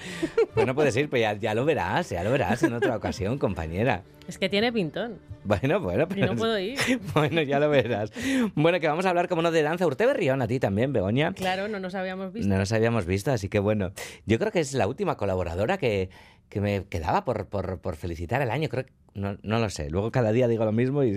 Speaker 3: Pues no puedes ir, pues ya, ya lo verás, ya lo verás en otra ocasión, compañera.
Speaker 19: Es que tiene pintón.
Speaker 3: Bueno, bueno,
Speaker 19: Y no puedo ir.
Speaker 3: Bueno, ya lo verás. Bueno, que vamos a hablar, como no, de danza. Urte Berrión, a ti también, Begoña.
Speaker 19: Claro, no nos habíamos visto.
Speaker 3: No nos habíamos visto, así que bueno. Yo creo que es la última colaboradora que, que me quedaba por, por, por felicitar el año. Creo que no, no, lo sé. Luego cada día digo lo mismo y,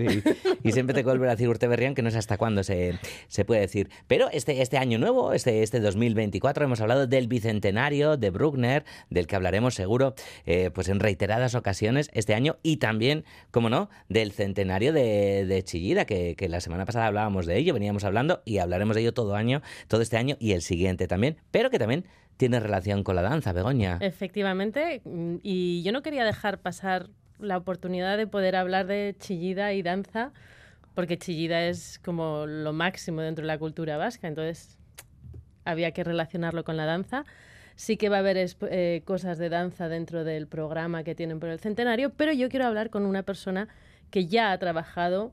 Speaker 3: siempre te vuelvo a decir Urte Berrión que no sé hasta cuándo se, se puede decir. Pero este, este año nuevo, este, este 2024, hemos hablado del bicentenario de Bruckner, del que hablaremos seguro eh, pues en reiteradas ocasiones este año y también, como no, del centenario de, de Chillida, que, que, la semana pasada hablábamos de ello, veníamos hablando y hablaremos de ello todo año, todo este año y el siguiente también, pero que también tiene relación con la danza, Begoña.
Speaker 19: Efectivamente, y yo no quería dejar pasar la oportunidad de poder hablar de Chillida y danza, porque Chillida es como lo máximo dentro de la cultura vasca, entonces había que relacionarlo con la danza. Sí que va a haber eh, cosas de danza dentro del programa que tienen por el centenario, pero yo quiero hablar con una persona que ya ha trabajado,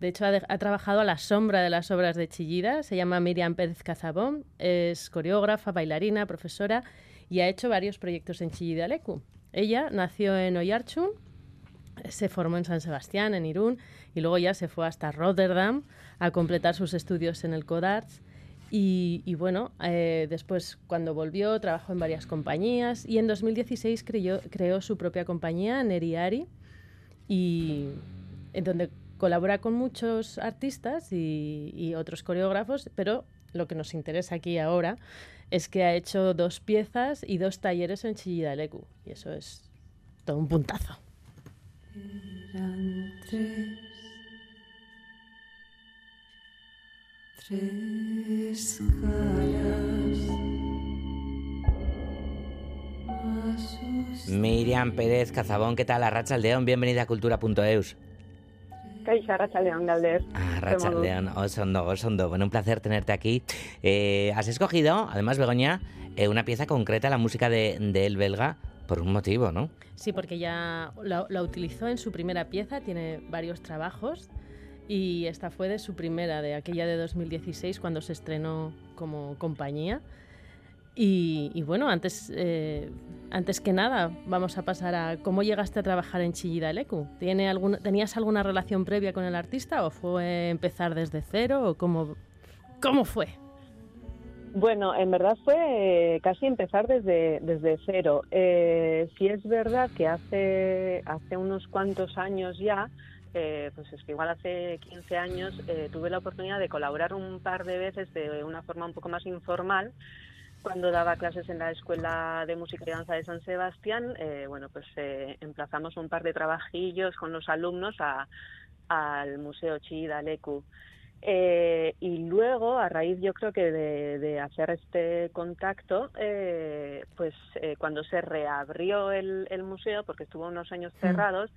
Speaker 19: de hecho ha, trabajado a la sombra de las obras de Chillida, se llama Miriam Pérez Cazabón, es coreógrafa, bailarina, profesora y ha hecho varios proyectos en Chillida Lecu. Ella nació en Oyarchun, se formó en San Sebastián, en Irún, y luego ya se fue hasta Rotterdam a completar sus estudios en el Codarts. Y, bueno, eh, después cuando volvió trabajó en varias compañías y en 2016 creó, creó su propia compañía, Neriari, y en donde colabora con muchos artistas y, otros coreógrafos, pero lo que nos interesa aquí ahora es que ha hecho dos piezas y dos talleres en Chillida Lecu, y eso es todo un puntazo.
Speaker 3: Miriam Pérez Cazabón, ¿qué tal? Arracha León, bienvenida a cultura.eus.
Speaker 20: Kaixo, Arrachaldeón, Galder.
Speaker 3: Arrachaldeón, Osondo, Osondo. Bueno, un placer tenerte aquí. Eh, has escogido, además, Begoña, eh, una pieza concreta, la música de, El Belga, por un motivo, ¿no?
Speaker 19: Sí, porque ya la utilizó en su primera pieza, tiene varios trabajos y esta fue de su primera, de aquella de 2016, cuando se estrenó como compañía. Y, bueno, antes, eh, antes que nada, vamos a pasar a cómo llegaste a trabajar en Chillida Lecu. ¿Tiene ¿Tenías alguna relación previa con el artista o fue empezar desde cero o cómo, cómo fue?
Speaker 20: Bueno, en verdad fue eh, casi empezar desde, desde cero. Eh, sí es verdad que hace, hace unos cuantos años ya eh, pues es que igual hace 15 años eh, tuve la oportunidad de colaborar un par de veces de una forma un poco más informal cuando daba clases en la Escuela de Música y Danza de San Sebastián, eh, bueno, pues emplazamos un par de trabajillos con los alumnos al Museo Chida Lecu. Eh, y luego, a raíz yo creo que de, hacer este contacto, eh, pues eh, cuando se reabrió el, museo, porque estuvo unos años mm, cerrados,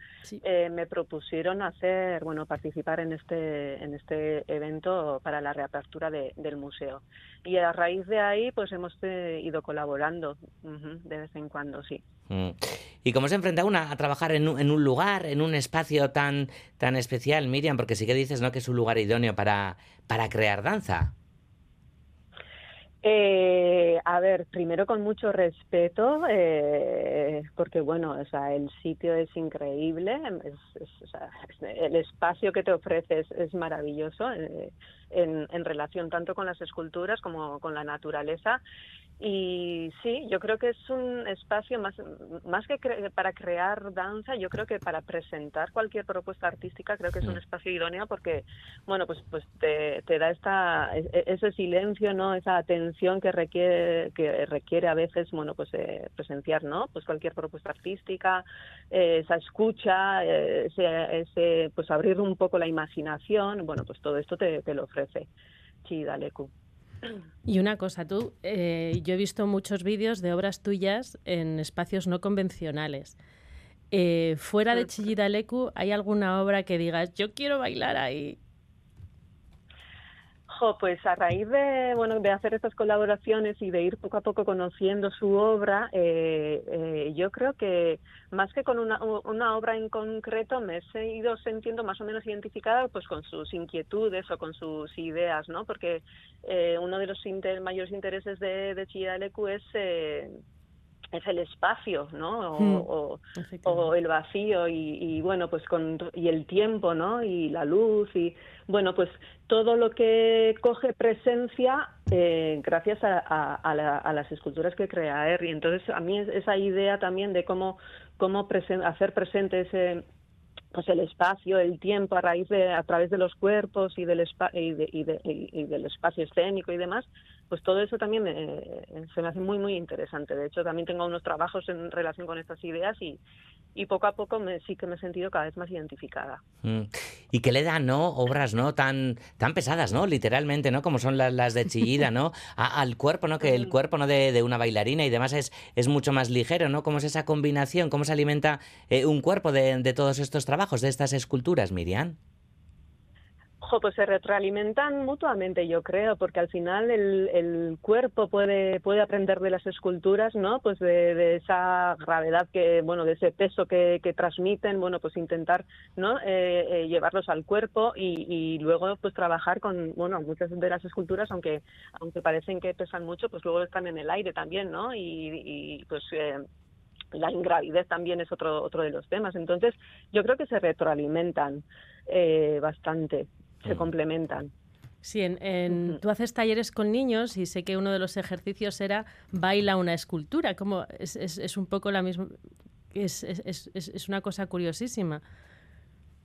Speaker 20: me propusieron hacer, bueno, participar en este, en este evento para la reapertura del museo. Y a raíz de ahí, pues hemos ido colaborando de vez en cuando, sí.
Speaker 3: Mm. ¿Y cómo se enfrenta una a trabajar en un, lugar, en un espacio tan, tan especial, Miriam? Porque sí que dices ¿no? que es un lugar idóneo para, para crear danza.
Speaker 20: Eh, a ver, primero con mucho respeto, eh, porque bueno, o sea, el sitio es increíble, el espacio que te ofreces es maravilloso eh, en, relación tanto con las esculturas como con la naturaleza y sí, yo creo que es un espacio más, más que para crear danza, yo creo que para presentar cualquier propuesta artística, creo que es un espacio idóneo porque, bueno, pues, pues te, te da esta, e, e, ese silencio, ¿no? Esa atención que requiere, que requiere a veces, bueno, pues eh, presenciar, ¿no? Pues cualquier propuesta artística, eh, esa escucha, eh, ese, ese, pues abrir un poco la imaginación, bueno, pues todo esto te, te lo ofrece. Chidaleku.
Speaker 19: Y una cosa, tú, eh, yo he visto muchos vídeos de obras tuyas en espacios no convencionales. Eh, fuera de Chillida Leku, ¿hay alguna obra que digas, yo quiero bailar ahí?
Speaker 20: Pues a raíz de bueno de hacer estas colaboraciones y de ir poco a poco conociendo su obra, eh, eh, yo creo que más que con una, obra en concreto me he ido sintiendo más o menos identificada pues con sus inquietudes o con sus ideas, ¿no? Porque eh, uno de los mayores intereses de, de Chidalecu es es el espacio, ¿no? Hmm. O, el vacío y, bueno, pues con y el tiempo, ¿no? Y la luz y bueno, pues todo lo que coge presencia eh, gracias a, las esculturas que crea. Y entonces a mí esa idea también de cómo cómo hacer presente ese pues el espacio, el tiempo a raíz de a través de los cuerpos y del y, y del espacio escénico y demás, pues todo eso también se me hace muy, muy interesante. De hecho, también tengo unos trabajos en relación con estas ideas y, y poco a poco me, sí que me he sentido cada vez más identificada.
Speaker 3: Mm. Y que le dan, ¿no? Obras, ¿no? Tan, tan pesadas, ¿no? Literalmente, ¿no? Como son las, las de Chillida, ¿no? al cuerpo, ¿no? Que el cuerpo, ¿no? De, de, una bailarina y demás es, es mucho más ligero, ¿no? ¿Cómo es esa combinación? ¿Cómo se alimenta eh, un cuerpo de, de todos estos trabajos, de estas esculturas, Miriam?
Speaker 20: pues se retroalimentan mutuamente, yo creo, porque al final el, el cuerpo puede, puede aprender de las esculturas, ¿no? Pues de, esa gravedad que, bueno, de ese peso que, que transmiten, bueno, pues intentar, ¿no? Eh, eh, llevarlos al cuerpo y, y, luego, pues trabajar con, bueno, muchas de las esculturas, aunque, aunque parecen que pesan mucho, pues luego están en el aire también, ¿no? Y, y pues eh, la ingravidez también es otro, otro de los temas. Entonces, yo creo que se retroalimentan eh, bastante, se
Speaker 3: Mm.
Speaker 20: complementan.
Speaker 19: Sí, en, en- tú haces talleres con niños y sé que uno de los ejercicios era baila una escultura, como es, es, es un poco la misma, es, es, es, es- es una cosa curiosísima,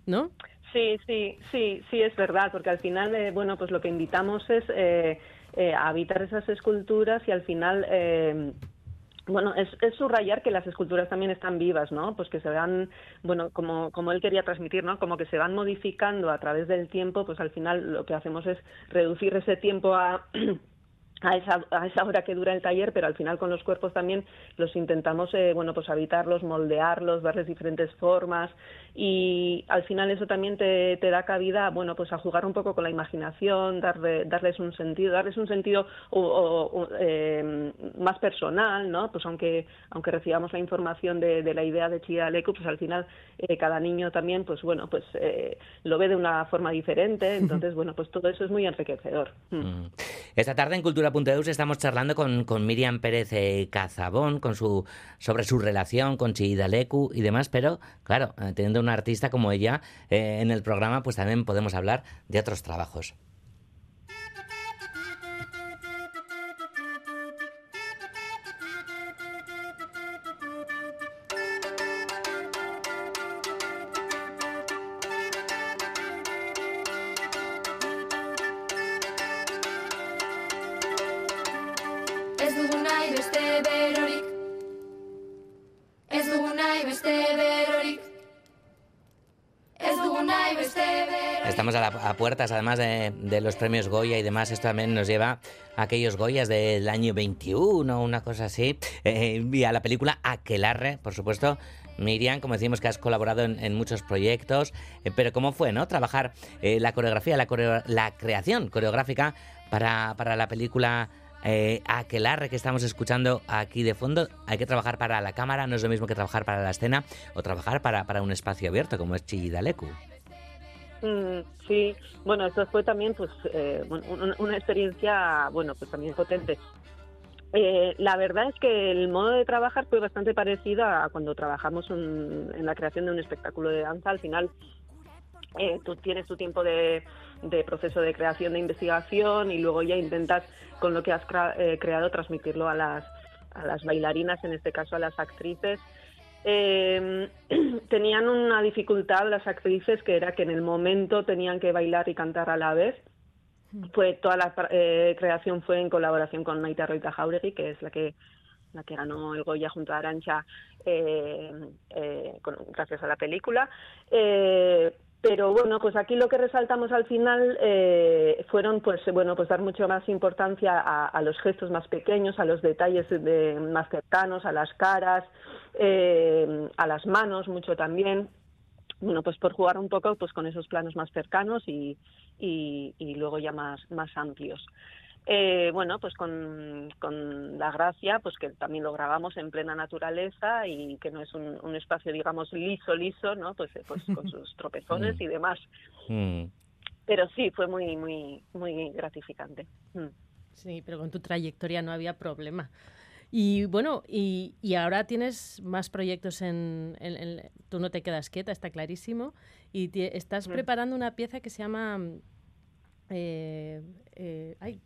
Speaker 19: ¿no?
Speaker 20: Sí, sí, sí, sí, es verdad, porque al final, eh, bueno, pues lo que invitamos es eh, eh, a habitar esas esculturas y al final, eh, bueno, es, es subrayar que las esculturas también están vivas, ¿no? Pues que se van, bueno, como, como él quería transmitir, ¿no? Como que se van modificando a través del tiempo, pues al final lo que hacemos es reducir ese tiempo a... a esa, a esa hora que dura el taller, pero al final con los cuerpos también los intentamos, eh, bueno, pues habitarlos, moldearlos, darles diferentes formas y al final eso también te, te da cabida, bueno, pues a jugar un poco con la imaginación, darle, darles un sentido, darles un sentido o- o- o, eh, más personal, ¿no? Pues aunque aunque recibamos la información de, de la idea de Chia Leku, pues al final eh, cada niño también, pues bueno, pues eh, lo ve de una forma diferente, entonces bueno, pues todo eso es muy enriquecedor. Mm.
Speaker 3: Esta tarde en Cultura.eus estamos charlando con, Miriam Pérez eh, Cazabón con su, sobre su relación con Chida Leku y demás, pero claro, eh, teniendo una artista como ella eh, en el programa, pues también podemos hablar de otros trabajos. Puertas, además de, los premios Goya y demás. Esto también nos lleva a aquellos Goyas del año 21, una cosa así. Eh, y a la película Aquelarre, por supuesto. Miriam, como decimos que has colaborado en, en muchos proyectos, eh, pero ¿cómo fue, no? Trabajar eh, la coreografía, la, coreo- la creación coreográfica para, para la película eh, Aquelarre que estamos escuchando aquí de fondo. Hay que trabajar para la cámara, no es lo mismo que trabajar para la escena o trabajar para, para un espacio abierto como es Chillidalecu.
Speaker 20: Mm, sí, bueno, esto fue también pues eh, una experiencia, bueno, pues también potente. Eh, la verdad es que el modo de trabajar fue bastante parecido a cuando trabajamos un- en la creación de un espectáculo de danza. Al final, eh, tú tienes tu tiempo de, proceso de creación, de investigación y luego ya intentas con lo que has eh, creado transmitirlo a las, a las bailarinas, en este caso a las actrices. Eh, tenían una dificultad las actrices que era que en el momento tenían que bailar y cantar a la vez. Fue toda la eh, creación fue en colaboración con Maite Roita Jauregui, que es la que la que ganó el Goya junto a Arancha eh, eh, con- gracias a la película. Eh, pero bueno, pues aquí lo que resaltamos al final eh, fueron, pues bueno, pues dar mucho más importancia a, los gestos más pequeños, a los detalles de- más cercanos, a las caras, eh, a las manos, mucho también. Bueno, pues por jugar un poco, pues con esos planos más cercanos y, y, y luego ya más, más amplios. Eh, bueno, pues con, con la gracia, pues que también lo grabamos en plena naturaleza y que no es un, un espacio, digamos, liso, liso, ¿no? Pues, eh, pues con sus tropezones y demás.
Speaker 3: Mm.
Speaker 20: Pero sí, fue muy, muy, muy gratificante. Mm.
Speaker 19: Sí, pero con tu trayectoria no había problema. Y bueno, y, y ahora tienes más proyectos en, en- en- Tú no te quedas quieta, está clarísimo. Y estás
Speaker 20: Mm.
Speaker 19: preparando una pieza que se llama... eh, eh, ay,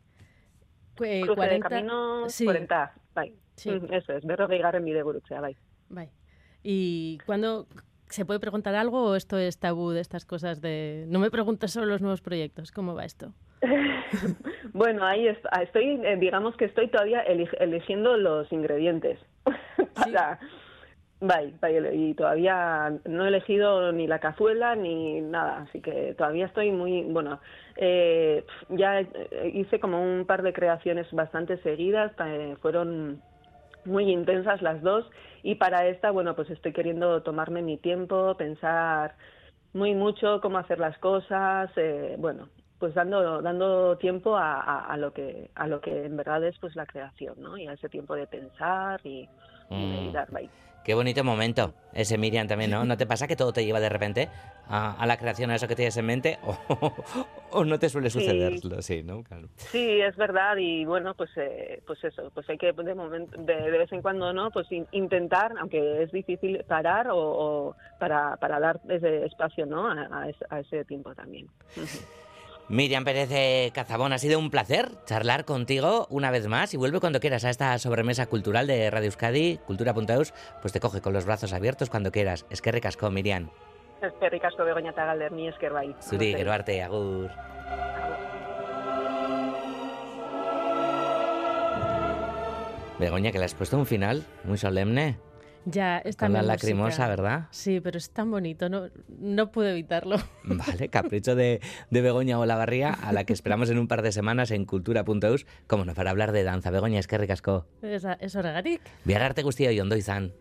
Speaker 19: eh,
Speaker 20: Cruce de
Speaker 19: 40
Speaker 20: caminos,
Speaker 19: sí.
Speaker 20: 40, bai.
Speaker 19: Sí.
Speaker 20: Mm, Eso es, berro gehigarren bidegurutza, bai.
Speaker 19: Bai. ¿Y cuándo se puede preguntar algo o esto es tabú de estas cosas de... No me preguntes sobre los nuevos proyectos, ¿cómo va esto?
Speaker 20: Bueno, ahí es- ah, estoy, eh, digamos que estoy todavía eli- eligiendo los ingredientes para... bai, ele- y todavía no he elegido ni la cazuela ni nada, así que todavía estoy muy, bueno, eh, ya eh, hice como un par de creaciones bastante seguidas, eh, fueron muy intensas las dos y para esta, bueno, pues estoy queriendo tomarme mi tiempo, pensar muy mucho cómo hacer las cosas, eh, bueno, pues dando dando tiempo a, a, a, lo que a lo que en verdad es pues la creación no y a ese tiempo de pensar y, y de dar ahí.
Speaker 3: Qué bonito momento ese Miriam también, ¿no? ¿No te pasa que todo te lleva de repente a, a la creación, a eso que tienes en mente? ¿O, o no te suele suceder?
Speaker 20: Sí.
Speaker 3: Sí, ¿no? Claro.
Speaker 20: Sí, es verdad y bueno, pues eh, pues eso, pues hay que de momento de, de vez en cuando no, pues in, intentar, aunque es difícil parar o, o para, para dar ese espacio, ¿no? A, a, ese, a ese tiempo también.
Speaker 3: Miriam Pérez de Cazabón, ha sido un placer charlar contigo una vez más y vuelve cuando quieras a esta sobremesa cultural de Radio Euskadi, Cultura.eus, pues te coge con los brazos abiertos cuando quieras. Es que recasco, Miriam.
Speaker 20: Es que ricasco Begoña Tagalder, ni esker bai.
Speaker 3: Zuri, gero arte, agur. Begoña, que le has puesto un final muy solemne.
Speaker 19: Ya, está
Speaker 3: Con la lacrimosa, ¿verdad?
Speaker 19: Sí, pero es tan bonito, no, no pude evitarlo.
Speaker 3: Vale, capricho de, de Begoña Olavarría, a la que esperamos en un par de semanas en cultura.eus, como no, para hablar de danza. Begoña, es que ricasco.
Speaker 19: Es, es horregatik.
Speaker 3: Biagarte guztia y ondo izan.